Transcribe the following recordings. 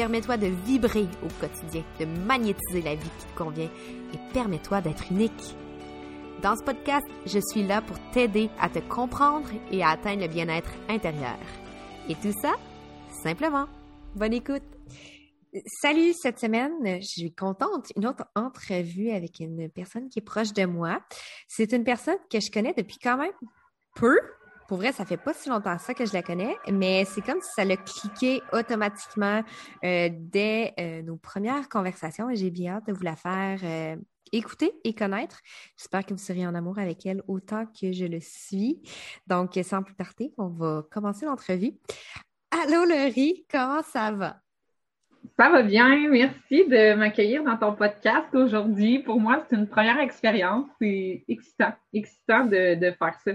Permets-toi de vibrer au quotidien, de magnétiser la vie qui te convient et permets-toi d'être unique. Dans ce podcast, je suis là pour t'aider à te comprendre et à atteindre le bien-être intérieur. Et tout ça, simplement. Bonne écoute! Salut, cette semaine, je suis contente. Une autre entrevue avec une personne qui est proche de moi. C'est une personne que je connais depuis quand même peu, pour vrai, ça fait pas si longtemps ça que je la connais, mais c'est comme si ça l'a cliqué automatiquement euh, dès euh, nos premières conversations j'ai bien hâte de vous la faire euh, écouter et connaître. J'espère que vous serez en amour avec elle autant que je le suis. Donc, sans plus tarder, on va commencer l'entrevue. Allô Laurie, comment ça va? Ça va bien, merci de m'accueillir dans ton podcast aujourd'hui. Pour moi, c'est une première expérience. C'est excitant, excitant de faire ça.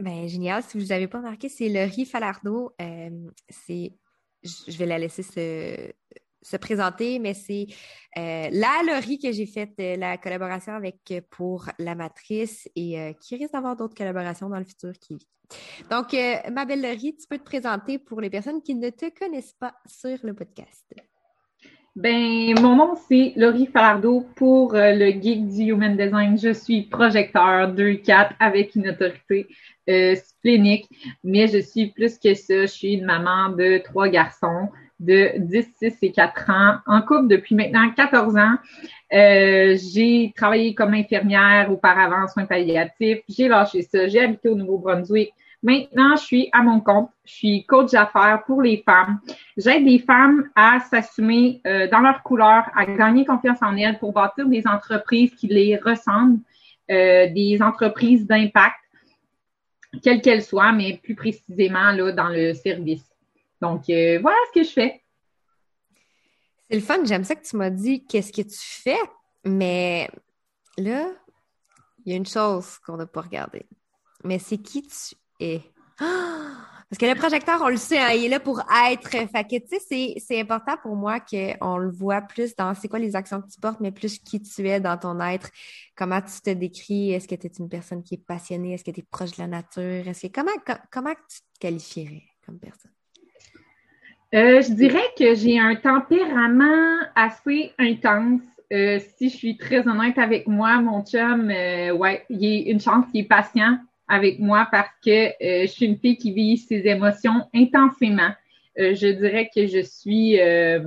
Ben, génial. Si vous n'avez pas remarqué, c'est Laurie Falardeau. Euh, c'est, je vais la laisser se, se présenter, mais c'est euh, la Laurie que j'ai fait euh, la collaboration avec pour la matrice et qui risque d'avoir d'autres collaborations dans le futur qui Donc, ma belle Laurie, tu peux te présenter pour les personnes qui ne te connaissent pas sur le podcast. Ben, mon nom, c'est Laurie Falardeau pour le Geek du Human Design. Je suis projecteur 2-4 avec une autorité euh, mais je suis plus que ça. Je suis une maman de trois garçons de 10, 6 et 4 ans, en couple depuis maintenant 14 ans. Euh, j'ai travaillé comme infirmière auparavant en soins palliatifs. J'ai lâché ça. J'ai habité au Nouveau-Brunswick. Maintenant, je suis à mon compte. Je suis coach d'affaires pour les femmes. J'aide les femmes à s'assumer euh, dans leur couleur, à gagner confiance en elles pour bâtir des entreprises qui les ressemblent, euh, des entreprises d'impact quelle qu'elle soit, mais plus précisément là, dans le service. Donc, euh, voilà ce que je fais. C'est le fun. J'aime ça que tu m'as dit qu'est-ce que tu fais, mais là, il y a une chose qu'on n'a pas regardée. Mais c'est qui tu Parce que le projecteur, on le sait, hein, il est là pour être. Fait tu sais, c'est important pour moi qu'on le voit plus dans c'est quoi les actions que tu portes, mais plus qui tu es dans ton être, comment tu te décris, est-ce que tu es une personne qui est passionnée, est-ce que tu es proche de la nature, est-ce que comment, comment tu te qualifierais comme personne? Euh, je dirais que j'ai un tempérament assez intense. Euh, si je suis très honnête avec moi, mon chum, euh, ouais, il y a une chance qu'il est patient avec moi parce que euh, je suis une fille qui vit ses émotions intensément. Euh, je dirais que je suis euh,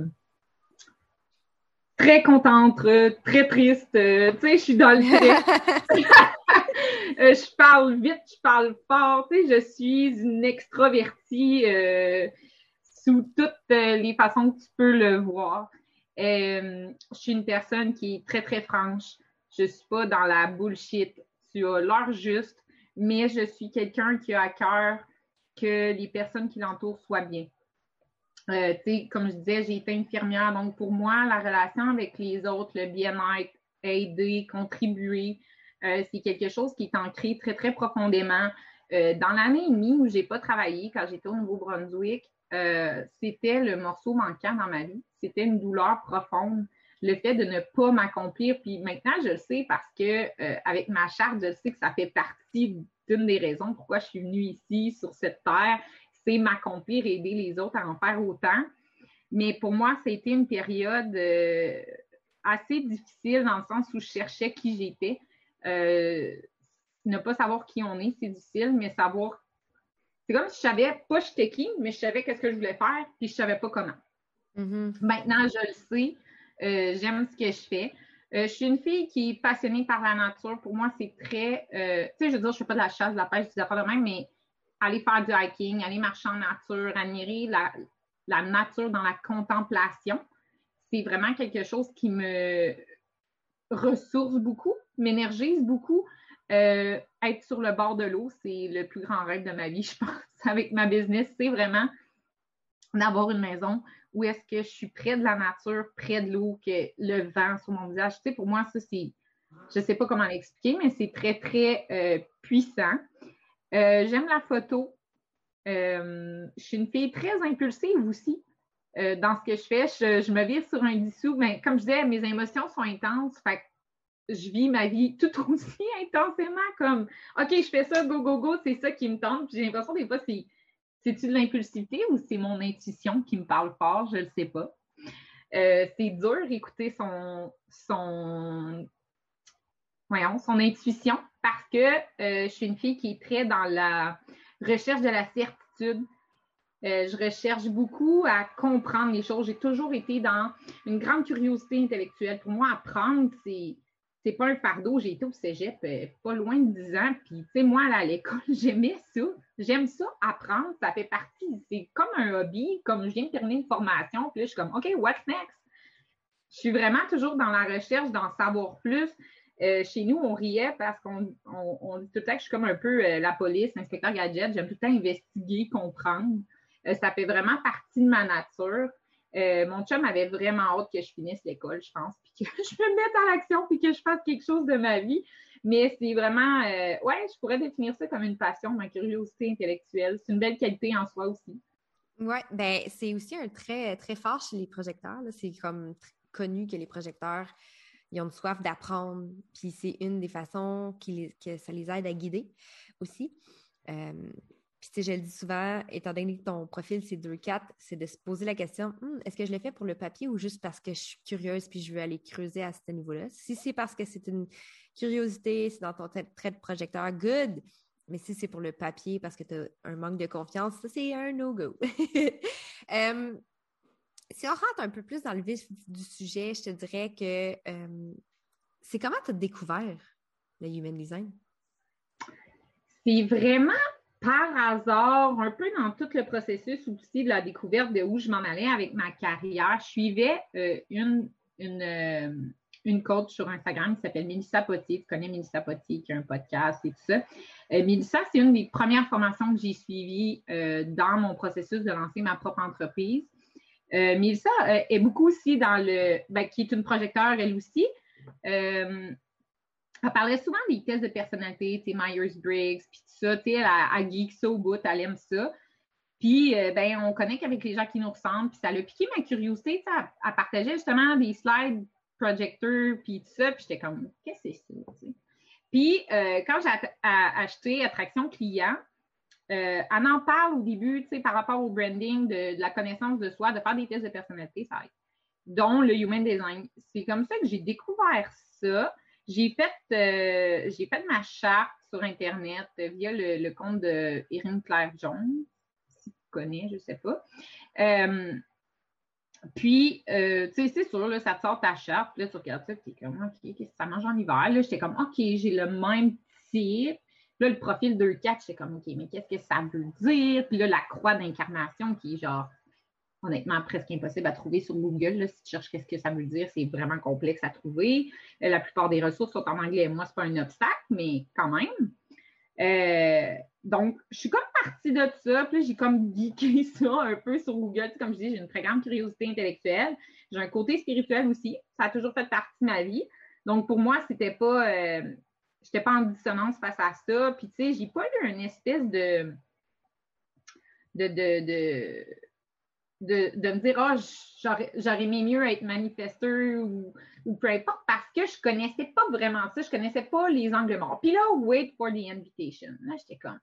très contente, très triste. tu sais, je suis dans le je parle vite, je parle fort. Tu sais, je suis une extrovertie sous toutes les façons que tu peux le voir. je suis une personne qui est très, très franche. Je suis pas dans la bullshit. Tu as l'heure juste mais je suis quelqu'un qui a à cœur que les personnes qui l'entourent soient bien. Euh, comme je disais, j'ai été infirmière, donc pour moi, la relation avec les autres, le bien-être, aider, contribuer, euh, c'est quelque chose qui est ancré très, très profondément. Euh, dans l'année et demie où je n'ai pas travaillé, quand j'étais au Nouveau-Brunswick, c'était le morceau manquant dans ma vie. C'était une douleur profonde le fait de ne pas m'accomplir. Puis maintenant, je le sais parce que euh, avec ma charte, je sais que ça fait partie d'une des raisons pourquoi je suis venue ici sur cette terre, c'est m'accomplir et aider les autres à en faire autant. Mais pour moi, ça a été une période euh, assez difficile dans le sens où je cherchais qui j'étais. Euh, ne pas savoir qui on est, c'est difficile, mais savoir. C'est comme si je savais pas j'étais qui, mais je savais qu'est-ce que je voulais faire, puis je savais pas comment. Mm-hmm. Maintenant, je le sais. Euh, j'aime ce que je fais. Euh, je suis une fille qui est passionnée par la nature. Pour moi, c'est très. Euh, tu sais, je veux dire, je ne fais pas de la chasse, de la pêche, des affaires de même, mais aller faire du hiking, aller marcher en nature, admirer la, la nature dans la contemplation, c'est vraiment quelque chose qui me ressource beaucoup, m'énergise beaucoup. être sur le bord de l'eau, c'est le plus grand rêve de ma vie, je pense, avec ma business. C'est vraiment d'avoir une maison où est-ce que je suis près de la nature, près de l'eau, que le vent sur mon visage. Tu sais, pour moi, ça, c'est, je sais pas comment l'expliquer, mais c'est très, très euh, puissant. Euh, j'aime la photo. Euh, je suis une fille très impulsive aussi. dans ce que je fais, je, me vire sur un dissous. Mais comme je disais, mes émotions sont intenses. Fait je vis ma vie tout aussi intensément comme OK, je fais ça, go, go, go, c'est ça qui me tente. J'ai l'impression des fois, c'est c'est-tu de l'impulsivité ou c'est mon intuition qui me parle fort? Je ne le sais pas. Euh, c'est dur d'écouter son, son, son intuition parce que euh, je suis une fille qui est très dans la recherche de la certitude. Euh, je recherche beaucoup à comprendre les choses. J'ai toujours été dans une grande curiosité intellectuelle. Pour moi, apprendre, c'est c'est pas un fardeau. J'ai été au cégep euh, pas loin de 10 ans. Puis, tu sais, moi, à l'école, j'aimais ça. J'aime ça, apprendre. Ça fait partie. C'est comme un hobby. Comme je viens de terminer une formation. Puis là, je suis comme, OK, what's next? Je suis vraiment toujours dans la recherche d'en savoir plus. Euh, chez nous, on riait parce qu'on on, dit tout le temps que je suis comme un peu euh, la police, l'inspecteur gadget. J'aime tout le temps investiguer, comprendre. ça fait vraiment partie de ma nature. Euh, mon chum avait vraiment hâte que je finisse l'école, je pense, puis que je me mette en action, puis que je fasse quelque chose de ma vie. Mais c'est vraiment, euh, ouais, je pourrais définir ça comme une passion, ma curiosité intellectuelle. C'est une belle qualité en soi aussi. Oui, ben c'est aussi un trait très fort chez les projecteurs. C'est comme connu que les projecteurs, ils ont une soif d'apprendre, puis c'est une des façons qui que ça les aide à guider aussi. Euh, puis, tu sais, je le dis souvent, étant donné que ton profil, c'est 2-4, c'est de se poser la question hum, est-ce que je l'ai fait pour le papier ou juste parce que je suis curieuse puis je veux aller creuser à ce niveau-là? Si c'est parce que c'est une curiosité, c'est dans ton trait de projecteur, good. Mais si c'est pour le papier parce que tu as un manque de confiance, ça, c'est un no-go. Si on rentre un peu plus dans le vif du sujet, je te dirais que c'est comment tu as découvert le human design? C'est vraiment par hasard, un peu dans tout le processus aussi de la découverte de où je m'en allais avec ma carrière, je suivais euh, une, euh, une coach sur Instagram qui s'appelle Melissa Potier. Tu connais Melissa Potier qui a un podcast et tout ça. Euh, Melissa, c'est une des premières formations que j'ai suivies dans mon processus de lancer ma propre entreprise. Melissa est beaucoup aussi dans le, ben, qui est une projecteur elle aussi elle parlait souvent des tests de personnalité, Myers-Briggs, puis tout ça, tu sais, elle, geek ça au bout, elle aime ça. Puis, euh, ben, on connecte avec les gens qui nous ressemblent, puis ça a piqué ma curiosité, tu sais, elle, justement des slides projecteurs, puis tout ça, puis j'étais comme, qu'est-ce que c'est ça? Puis, euh, quand j'ai acheté Attraction Client, euh, elle en parle au début, tu sais, par rapport au branding, de, de, la connaissance de soi, de faire des tests de personnalité, ça aide, dont le Human Design. C'est comme ça que j'ai découvert ça. J'ai fait, euh, ma charte sur Internet via le, compte de Claire Jones, si tu connais, je ne sais pas. Euh, puis, euh, tu sais, c'est sûr, là, ça te sort ta charte, là, tu regardes ça, tu es comme, OK, qu'est-ce que ça mange en hiver? Là, j'étais comme, OK, j'ai le même type. Là, le profil 2-4, j'étais comme, OK, mais qu'est-ce que ça veut dire? Puis là, la croix d'incarnation qui est genre honnêtement presque impossible à trouver sur Google. si tu cherches qu'est-ce que ça veut dire, c'est vraiment complexe à trouver. Euh, la plupart des ressources sont en anglais. Moi, c'est pas un obstacle, mais quand même. Euh, donc, je suis comme partie de ça, puis j'ai comme geeké ça un peu sur Google. Comme je dis, j'ai une très grande curiosité intellectuelle. J'ai un côté spirituel aussi. Ça a toujours fait partie de ma vie. Donc, pour moi, c'était pas, euh, j'étais pas en dissonance face à ça. Puis, tu sais, j'ai pas eu une espèce de, de, de de, me dire, oh, j'aurais aimé mieux être manifesteur ou, peu importe, parce que je connaissais pas vraiment ça, je connaissais pas les angles morts. Puis là, wait for the invitation. Là, j'étais comme,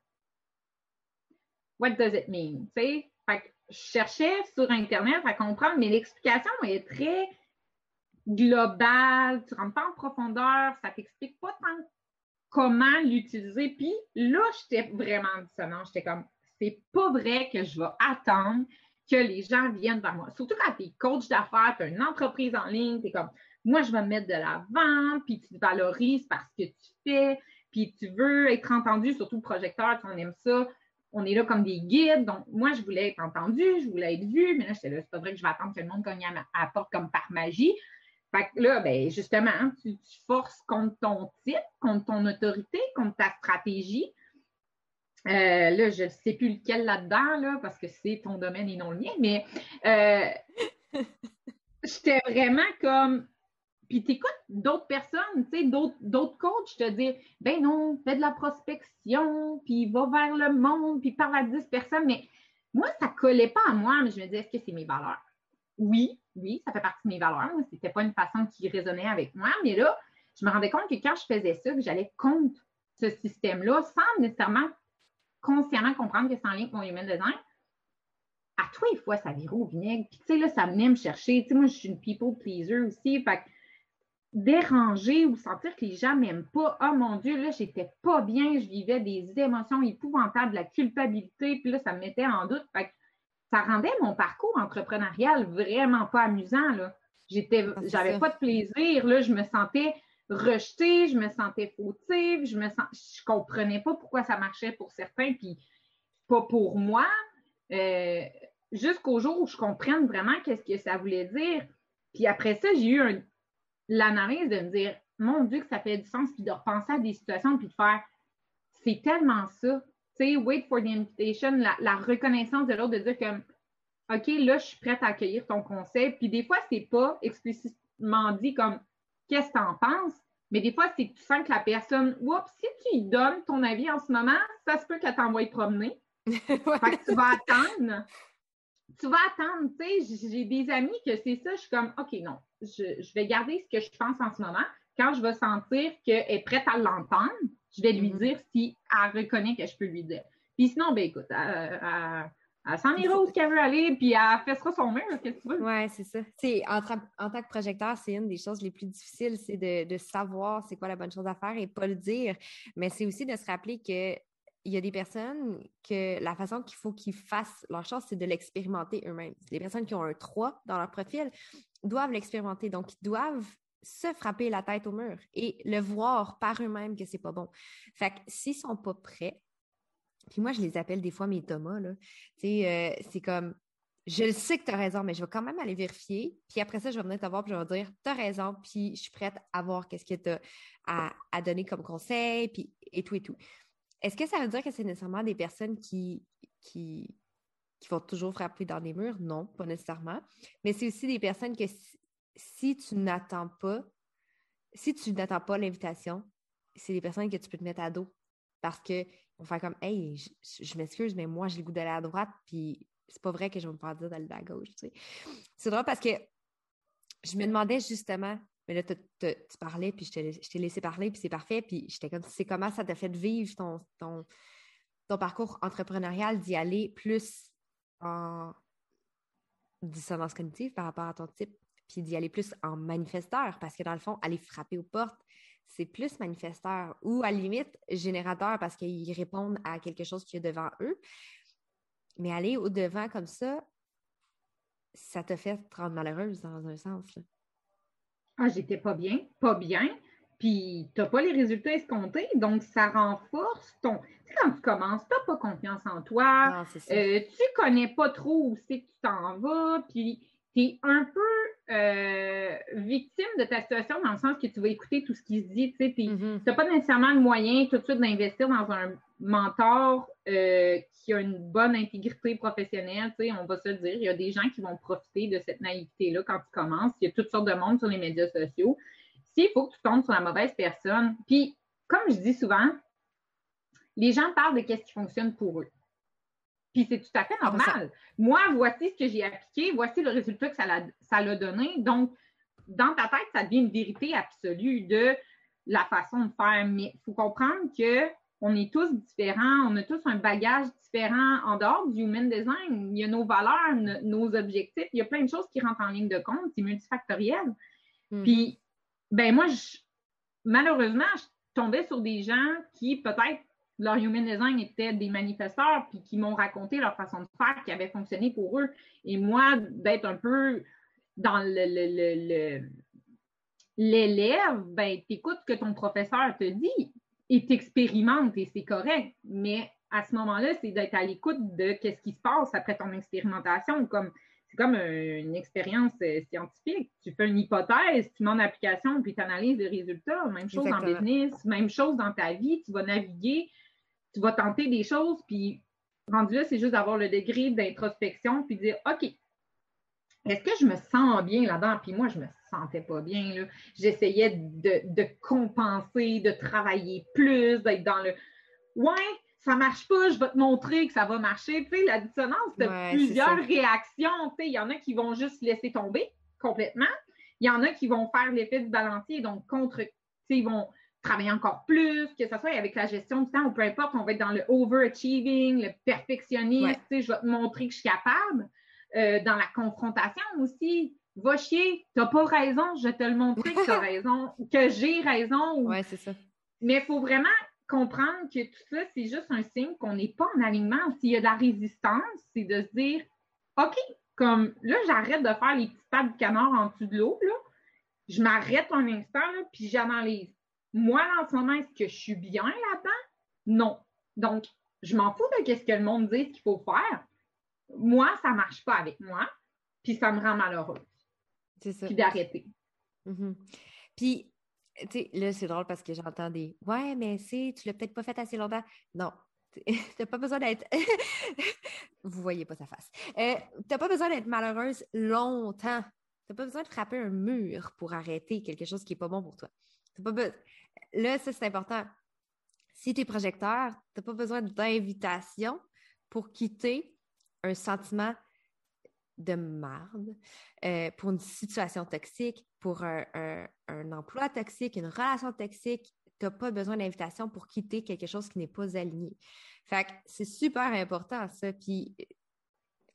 what does it mean? Tu sais, je cherchais sur Internet à comprendre, mais l'explication est très globale, tu rentres pas en profondeur, ça t'explique pas tant comment l'utiliser. Puis là, j'étais vraiment dissonante. J'étais comme, c'est pas vrai que je vais attendre que les gens viennent vers moi. Surtout quand tu es coach d'affaires, tu as une entreprise en ligne, tu es comme, moi, je vais me mettre de l'avant, puis tu te valorises parce que tu fais, puis tu veux être entendu, surtout projecteur, on aime ça. On est là comme des guides. Donc, moi, je voulais être entendu, je voulais être vue, mais là, là, c'est pas vrai que je vais attendre que le monde cogne à ma porte comme par magie. Fait que là, ben, justement, tu, tu forces contre ton titre, contre ton autorité, contre ta stratégie. Euh, là, je ne sais plus lequel là-dedans, là, parce que c'est ton domaine et non le mien, mais euh, j'étais vraiment comme. Puis t'écoutes d'autres personnes, tu sais, d'autres coachs te dire Ben non, fais de la prospection, puis va vers le monde, puis parle à 10 personnes. Mais moi, ça ne collait pas à moi, mais je me disais, est-ce que c'est mes valeurs? Oui, oui, ça fait partie de mes valeurs. Ce n'était pas une façon qui résonnait avec moi, mais là, je me rendais compte que quand je faisais ça, que j'allais contre ce système-là, sans nécessairement consciemment comprendre que c'est en lien avec mon human design, à toi, une fois, ça virait au vinaigre. Puis, tu sais, là, ça venait me chercher. Tu sais, moi, je suis une people pleaser aussi. Fait que déranger ou sentir que les gens m'aiment pas, oh mon Dieu, là, j'étais pas bien, je vivais des émotions épouvantables, de la culpabilité, puis là, ça me mettait en doute. Fait que ça rendait mon parcours entrepreneurial vraiment pas amusant, là. J'étais, ah, j'avais pas de plaisir, là, je me sentais rejetée, je me sentais fautive, je me sens, je comprenais pas pourquoi ça marchait pour certains, puis pas pour moi. Euh, jusqu'au jour où je comprenne vraiment qu'est-ce que ça voulait dire. Puis après ça, j'ai eu l'analyse de me dire, mon Dieu, que ça fait du sens, puis de repenser à des situations, puis de faire, c'est tellement ça. Tu sais, wait for the invitation, la, reconnaissance de l'autre, de dire comme, OK, là, je suis prête à accueillir ton conseil. Puis des fois, c'est pas explicitement dit comme, qu'est-ce que tu en penses? Mais des fois, c'est que tu sens que la personne, oups, si tu lui donnes ton avis en ce moment, ça se peut qu'elle t'envoie promener. Fait que tu vas attendre. Tu vas attendre, tu sais, j'ai des amis que c'est ça, je suis comme, OK, non, je, vais garder ce que je pense en ce moment. Quand je vais sentir qu'elle est prête à l'entendre, je vais lui mm-hmm. dire si elle reconnaît que je peux lui dire. Puis sinon, ben écoute, elle, elle s'en ira où qu'elle veut aller, puis elle fessera son mur, qu'est-ce que tu veux? Oui, c'est ça. En, tant que projecteur, c'est une des choses les plus difficiles, c'est de, de savoir c'est quoi la bonne chose à faire et pas le dire. Mais c'est aussi de se rappeler que il y a des personnes que la façon qu'il faut qu'ils fassent leur chose, c'est de l'expérimenter eux-mêmes. Les personnes qui ont un 3 dans leur profil doivent l'expérimenter. Donc, ils doivent se frapper la tête au mur et le voir par eux-mêmes que c'est pas bon. Fait que s'ils sont pas prêts, puis moi, je les appelle des fois mes Thomas, là. Euh, c'est comme, je le sais que tu as raison, mais je vais quand même aller vérifier. Puis après ça, je vais venir te voir puis je vais dire, tu as raison, puis je suis prête à voir qu'est-ce que tu as à, donner comme conseil, puis et tout et tout. Est-ce que ça veut dire que c'est nécessairement des personnes qui, qui, qui vont toujours frapper dans les murs? Non, pas nécessairement. Mais c'est aussi des personnes que si, tu n'attends pas, si tu n'attends pas l'invitation, c'est des personnes que tu peux te mettre à dos. Parce que on fait comme Hey, je, m'excuse, mais moi, j'ai le goût d'aller à droite, puis c'est pas vrai que je vais me faire dire d'aller à gauche. C'est drôle parce que je me demandais justement, mais là, tu parlais, puis je t'ai laissé parler, puis c'est parfait, puis j'étais comme c'est comment ça t'a fait vivre ton, ton, ton parcours entrepreneurial d'y aller plus en dissonance cognitive par rapport à ton type, puis d'y aller plus en manifesteur, parce que dans le fond, aller frapper aux portes, c'est plus manifesteur ou à limite générateur parce qu'ils répondent à quelque chose qui est devant eux. Mais aller au-devant comme ça, ça te fait te rendre malheureuse dans un sens. Ah, j'étais pas bien, pas bien. Puis, tu n'as pas les résultats escomptés, donc ça renforce ton. Tu sais, quand tu commences, tu n'as pas confiance en toi, euh, tu connais pas trop où c'est que tu t'en vas, puis tu es un peu euh, victime de ta situation dans le sens que tu vas écouter tout ce qui se dit. Tu n'as mm-hmm. pas nécessairement le moyen tout de suite d'investir dans un mentor euh, qui a une bonne intégrité professionnelle. Tu sais, on va se le dire, il y a des gens qui vont profiter de cette naïveté-là quand tu commences. Il y a toutes sortes de monde sur les médias sociaux. S'il faut que tu tombes sur la mauvaise personne, puis comme je dis souvent, les gens parlent de ce qui fonctionne pour eux. Puis c'est tout à fait normal. Moi, voici ce que j'ai appliqué, voici le résultat que ça l'a donné. Donc, dans ta tête, ça devient une vérité absolue de la façon de faire. Mais il faut comprendre que on est tous différents, on a tous un bagage différent en dehors du human design. Il y a nos valeurs, nos objectifs, il y a plein de choses qui rentrent en ligne de compte, c'est multifactoriel. Mm-hmm. Puis, ben moi, malheureusement, je tombais sur des gens qui peut-être leur human design était des manifesteurs, puis qui m'ont raconté leur façon de faire qui avait fonctionné pour eux. Et moi, d'être un peu dans le, l'élève, ben, t'écoutes ce que ton professeur te dit et t'expérimentes et c'est correct. Mais à ce moment-là, c'est d'être à l'écoute de qu'est-ce qui se passe après ton expérimentation. Comme, c'est comme une expérience euh, scientifique. Tu fais une hypothèse, tu mets en application, puis tu analyses les résultats. Même chose en business, même chose dans ta vie. Tu vas naviguer tu vas tenter des choses, puis rendu là, c'est juste d'avoir le degré d'introspection, puis dire, OK, est-ce que je me sens bien là-dedans? Puis moi, je me sentais pas bien. Là. J'essayais de, compenser, de travailler plus, d'être dans le Ouais, ça marche pas, je vais te montrer que ça va marcher. Tu sais, la dissonance de plusieurs réactions. Tu sais, il y en a qui vont juste laisser tomber complètement. Il y en a qui vont faire l'effet du balancier, donc contre, tu sais, ils vont travailler encore plus, que ce soit avec la gestion du temps ou peu importe, on va être dans le overachieving, le perfectionnisme, tu sais, je vais te montrer que je suis capable. Euh, dans la confrontation aussi, va chier, t'as pas raison, je vais te le montrer que t'as raison, que j'ai raison. Ouais, c'est ça. Mais il faut vraiment comprendre que tout ça, c'est juste un signe qu'on n'est pas en alignement. S'il y a de la résistance, c'est de se dire, OK, comme là, j'arrête de faire les petits pas de canard en dessous de l'eau, là. Je m'arrête un instant, là, puis j'analyse. Moi, en ce moment, est-ce que je suis bien là-dedans? Non. Donc, je m'en fous de ce que le monde dit qu'il faut faire. Moi, ça ne marche pas avec moi, puis ça me rend malheureuse. C'est ça. Puis d'arrêter. Mm-hmm. Puis, tu sais, là, c'est drôle parce que j'entends des Ouais, mais c'est, tu l'as peut-être pas fait assez longtemps. Non. T'as pas besoin d'être. Vous voyez pas sa face. Euh, t'as pas besoin d'être malheureuse longtemps. T'as pas besoin de frapper un mur pour arrêter quelque chose qui est pas bon pour toi. Là, ça, c'est important. Si tu es projecteur, t'as pas besoin d'invitation pour quitter un sentiment de marde, euh, pour une situation toxique, pour un, emploi toxique, une relation toxique, tu n'as pas besoin d'invitation pour quitter quelque chose qui n'est pas aligné. Fait que c'est super important, ça. Puis,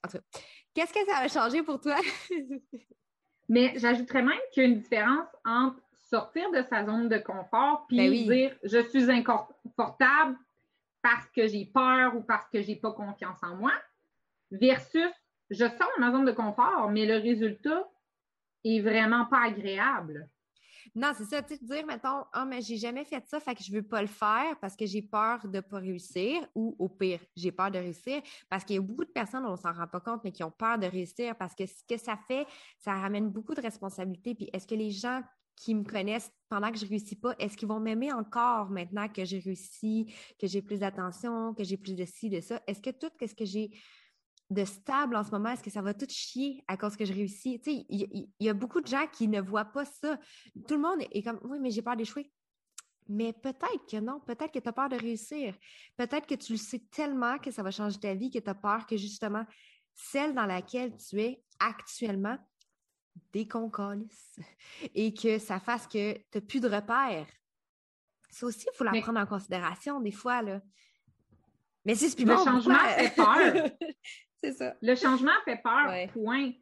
en tout cas, qu'est-ce que ça a changé pour toi? Mais j'ajouterais même qu'il y a une différence entre sortir de sa zone de confort puis ben dire je suis inconfortable parce que j'ai peur ou parce que j'ai pas confiance en moi versus je sors de ma zone de confort, mais le résultat est vraiment pas agréable. Non, c'est ça, tu sais, dire, mettons, ah, mais j'ai jamais fait ça, fait que je veux pas le faire parce que j'ai peur de pas réussir, ou au pire, j'ai peur de réussir, parce qu'il y a beaucoup de personnes, on s'en rend pas compte, mais qui ont peur de réussir parce que ce que ça fait, ça ramène beaucoup de responsabilités. Puis est-ce que les gens qui me connaissent pendant que je réussis pas, est-ce qu'ils vont m'aimer encore maintenant que j'ai réussi, que j'ai plus d'attention, que j'ai plus de ci, de ça? Est-ce que tout ce que j'ai de stable en ce moment, est-ce que ça va tout chier à cause que je réussis? Tu sais, il y, a beaucoup de gens qui ne voient pas ça. Tout le monde est comme, oui, mais j'ai peur d'échouer. Mais peut-être que non, peut-être que tu as peur de réussir. Peut-être que tu le sais tellement que ça va changer ta vie, que tu as peur que justement, celle dans laquelle tu es actuellement déconcolisse et que ça fasse que tu n'as plus de repères. Ça aussi, il faut la prendre en considération des fois. Là. Mais c'est Le changement fait peur. c'est ça. Le changement fait peur, point.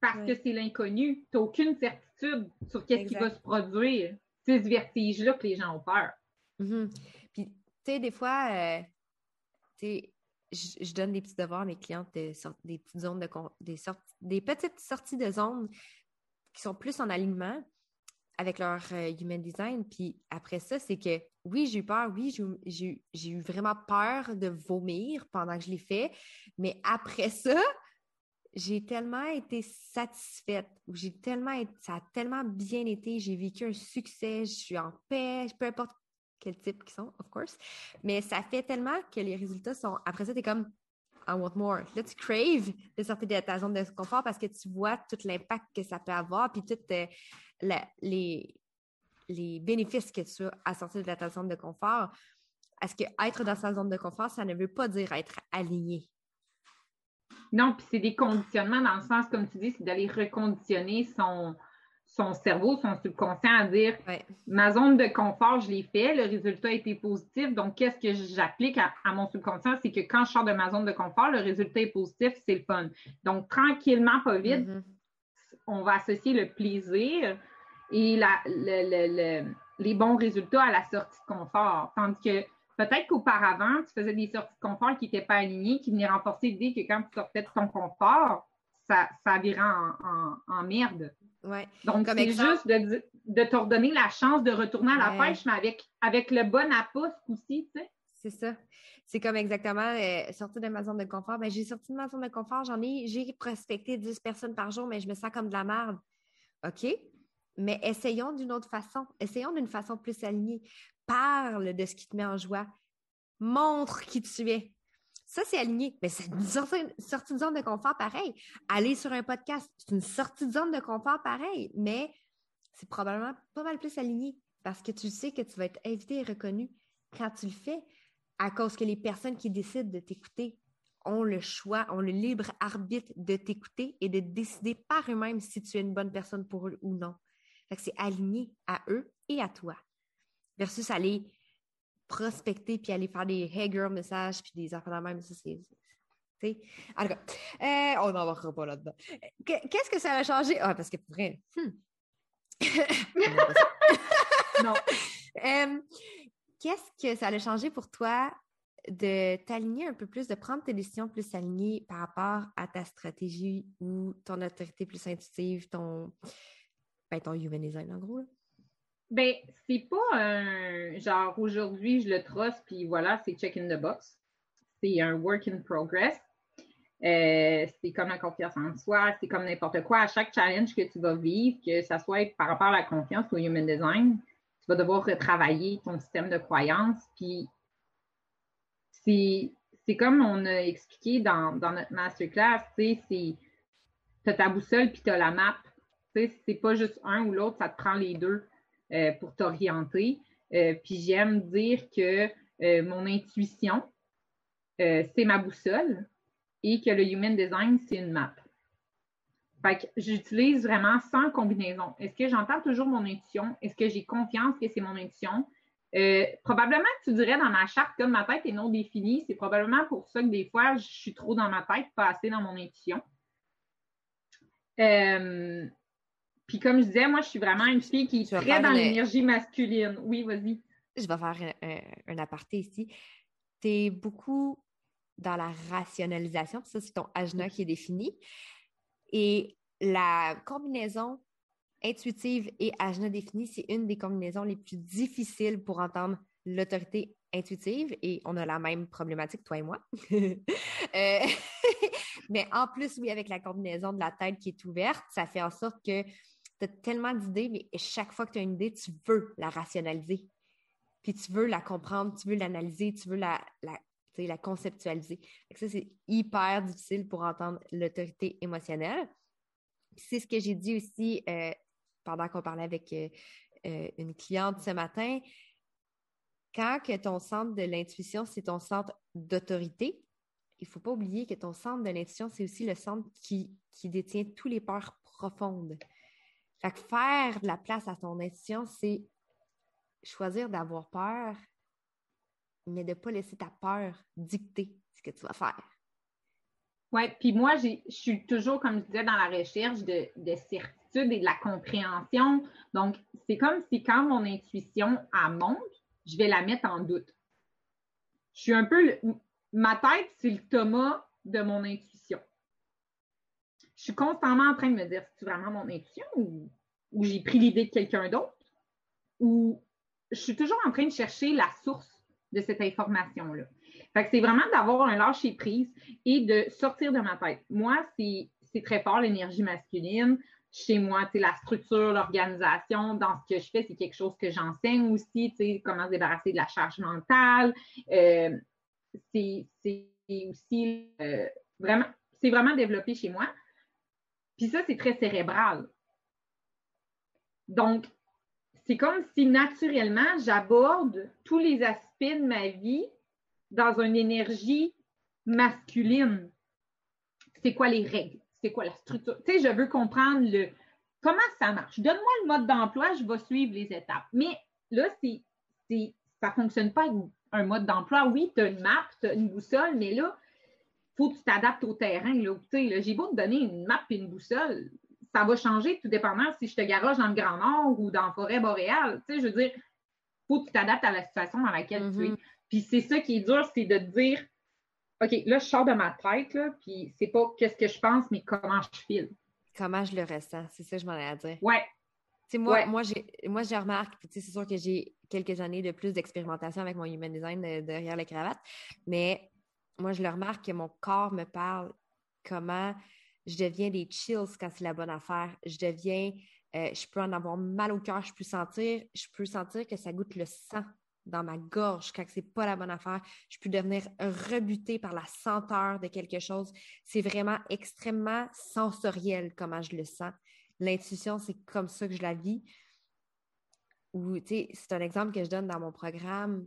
Parce que c'est l'inconnu. Tu n'as aucune certitude sur qu'est-ce qui va se produire. C'est ce vertige-là que les gens ont peur. Mm-hmm. Puis, tu sais, des fois, euh, tu sais, je, donne des petits devoirs à mes clientes, des, des petites zones de des, des petites sorties de zones qui sont plus en alignement avec leur euh, human design. Puis après ça, c'est que oui, j'ai eu peur, oui, j'ai eu vraiment peur de vomir pendant que je l'ai fait, mais après ça, j'ai tellement été satisfaite, j'ai tellement ça a tellement bien été, j'ai vécu un succès, je suis en paix, peu importe quel type qu'ils sont, of course, mais ça fait tellement que les résultats sont, après ça, tu es comme, I want more. Là, tu craves de sortir de ta zone de confort parce que tu vois tout l'impact que ça peut avoir, puis tous euh, les, les bénéfices que tu as à sortir de ta zone de confort. Est-ce que être dans sa zone de confort, ça ne veut pas dire être aligné? Non, puis c'est des conditionnements dans le sens, comme tu dis, c'est d'aller reconditionner son, son cerveau, son subconscient à dire ma zone de confort, je l'ai fait, le résultat a été positif. Donc, qu'est-ce que j'applique à, mon subconscient? C'est que quand je sors de ma zone de confort, le résultat est positif, c'est le fun. Donc, tranquillement, pas vite, mm-hmm. on va associer le plaisir et la, les bons résultats à la sortie de confort. Tandis que peut-être qu'auparavant, tu faisais des sorties de confort qui n'étaient pas alignées, qui venaient renforcer l'idée que quand tu sortais de ton confort, ça, ça virait en, en merde. Ouais. Donc, c'est juste de, redonner la chance de retourner à la pêche, mais avec, avec le bon appât aussi, tu sais. C'est ça. C'est comme exactement euh, sortir de ma zone de confort. Ben, j'ai sorti de ma zone de confort, j'en ai, j'ai prospecté 10 personnes par jour, mais je me sens comme de la merde. OK? Mais essayons d'une autre façon. Essayons d'une façon plus alignée. Parle de ce qui te met en joie. Montre qui tu es. Ça, c'est aligné. Mais c'est une sortie de zone de confort pareil. Aller sur un podcast, c'est une sortie de zone de confort pareil, mais c'est probablement pas mal plus aligné parce que tu sais que tu vas être invité et reconnu quand tu le fais à cause que les personnes qui décident de t'écouter ont le choix, ont le libre arbitre de t'écouter et de décider par eux-mêmes si tu es une bonne personne pour eux ou non. C'est aligné à eux et à toi. Versus aller prospecter puis aller faire des hey girl messages puis des affaires de même. Ça, c'est. En tout cas, euh, on n'en va pas là-dedans. Qu'est-ce que ça a changé? Ah, parce que pour vrai. Hmm. non. Euh, qu'est-ce que ça a changé pour toi de t'aligner un peu plus, de prendre tes décisions plus alignées par rapport à ta stratégie ou ton autorité plus intuitive, ton, ben, ton human design en gros? Ben, c'est pas un genre aujourd'hui je le trosse puis voilà, c'est check in the box. C'est un work in progress. Euh, c'est comme la confiance en soi, c'est comme n'importe quoi. À chaque challenge que tu vas vivre, que ça soit par rapport à la confiance ou au human design, tu vas devoir retravailler ton système de croyances. Puis c'est comme on a expliqué dans, dans notre masterclass, tu sais, c'est t'as ta boussole puis t'as la map. Tu sais, c'est pas juste un ou l'autre, ça te prend les deux. Euh, pour t'orienter. Euh, puis j'aime dire que euh, mon intuition, c'est ma boussole et que le human design, c'est une map. Fait que j'utilise vraiment sans combinaison. Est-ce que j'entends toujours mon intuition? Est-ce que j'ai confiance que c'est mon intuition? probablement que tu dirais dans ma charte, comme ma tête est non définie, c'est probablement pour ça que des fois, je suis trop dans ma tête, pas assez dans mon intuition. Euh, puis comme je disais, moi, je suis vraiment une fille qui est très dans l'énergie masculine. Oui, vas-y. Je vais faire un, aparté ici. Tu es beaucoup dans la rationalisation. Ça, c'est ton ajna qui est défini. Et la combinaison intuitive et ajna défini, c'est une des combinaisons les plus difficiles pour entendre l'autorité intuitive et on a la même problématique, toi et moi. Euh, mais en plus, oui, avec la combinaison de la tête qui est ouverte, ça fait en sorte que tu tellement d'idées, mais chaque fois que tu as une idée, tu veux la rationaliser. Puis tu veux la comprendre, tu veux l'analyser, tu veux la, la, la conceptualiser. ça, c'est hyper difficile pour entendre l'autorité émotionnelle. C'est ce que j'ai dit aussi euh, pendant qu'on parlait avec euh, euh, une cliente ce matin. Quand que ton centre de l'intuition, c'est ton centre d'autorité, il ne faut pas oublier que ton centre de l'intuition, c'est aussi le centre qui, qui détient tous les peurs profondes. Fait que faire de la place à ton intuition, c'est choisir d'avoir peur, mais de ne pas laisser ta peur dicter ce que tu vas faire. Oui, puis moi, je suis toujours, comme je disais, dans la recherche de, certitude et de la compréhension. Donc, c'est comme si quand mon intuition monte, je vais la mettre en doute. Je suis un peu. ma tête, c'est le Thomas de mon intuition je suis constamment en train de me dire, c'est vraiment mon intuition ou, j'ai pris l'idée de quelqu'un d'autre? Ou je suis toujours en train de chercher la source de cette information-là. Fait que c'est vraiment d'avoir un lâcher prise et de sortir de ma tête. Moi, c'est, très fort l'énergie masculine. Chez moi, c'est la structure, l'organisation. Dans ce que je fais, c'est quelque chose que j'enseigne aussi, comment se débarrasser de la charge mentale. Euh, c'est, aussi euh, vraiment, c'est vraiment développé chez moi. Puis ça, c'est très cérébral. Donc, c'est comme si naturellement, j'aborde tous les aspects de ma vie dans une énergie masculine. C'est quoi les règles? C'est quoi la structure? Tu sais, je veux comprendre le comment ça marche? Donne-moi le mode d'emploi, je vais suivre les étapes. Mais là, c'est, ça fonctionne pas avec un mode d'emploi. Oui, tu as une map, tu as une boussole, mais là, faut que tu t'adaptes au terrain. Là, là, j'ai beau te donner une map et une boussole, ça va changer tout dépendant si je te garoche dans le Grand Nord ou dans la forêt boréale. Tu sais, je veux dire, faut que tu t'adaptes à la situation dans laquelle tu es. Mm-hmm. Puis c'est ça qui est dur, c'est de te dire, OK, là, je sors de ma tête, là, puis c'est pas qu'est-ce que je pense, mais comment je file. Comment je le ressens, c'est ça que je m'en ai à dire. Ouais. Moi, moi, j'ai, moi, je remarque, c'est sûr que j'ai quelques années de plus d'expérimentation avec mon human design derrière les cravates, mais moi, je le remarque que mon corps me parle comment je deviens des chills quand c'est la bonne affaire. Je deviens, euh, je peux en avoir mal au cœur, je peux sentir, je peux sentir que ça goûte le sang dans ma gorge quand c'est pas la bonne affaire. Je peux devenir rebutée par la senteur de quelque chose. C'est vraiment extrêmement sensoriel comment je le sens. L'intuition, c'est comme ça que je la vis. Ou, c'est un exemple que je donne dans mon programme.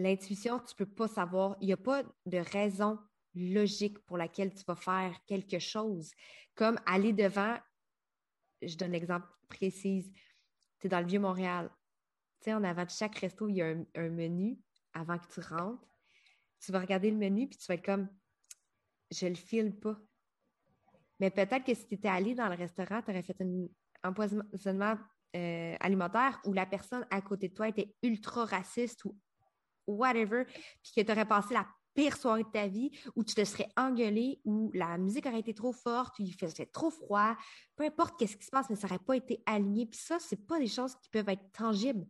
L'intuition, tu peux pas savoir. Il n'y a pas de raison logique pour laquelle tu vas faire quelque chose. Comme aller devant, je donne l'exemple précis, tu es dans le Vieux-Montréal. Tu sais, en avant de chaque resto, il y a un, menu avant que tu rentres. Tu vas regarder le menu, puis tu vas être comme, je le file pas. Mais peut-être que si tu étais allé dans le restaurant, tu aurais fait un empoisonnement euh, alimentaire où la personne à côté de toi était ultra raciste ou whatever, puis que tu aurais passé la pire soirée de ta vie, où tu te serais engueulé, où la musique aurait été trop forte, où il faisait trop froid, peu importe qu'est-ce qui se passe, mais ça n'aurait pas été aligné. Puis ça, c'est pas des choses qui peuvent être tangibles.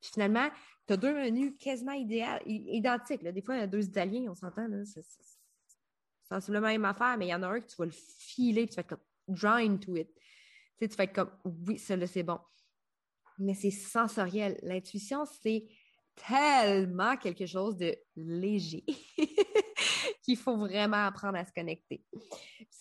Puis finalement, tu as deux menus quasiment identiques. Des fois, il y a deux Italiens, on s'entend. C'est sensiblement la même affaire, mais il y en a un que tu vas le filer, puis tu vas être comme draw into it. Tu, sais, tu vas être comme oui, ça là, c'est bon. Mais c'est sensoriel. L'intuition, c'est tellement quelque chose de léger qu'il faut vraiment apprendre à se connecter.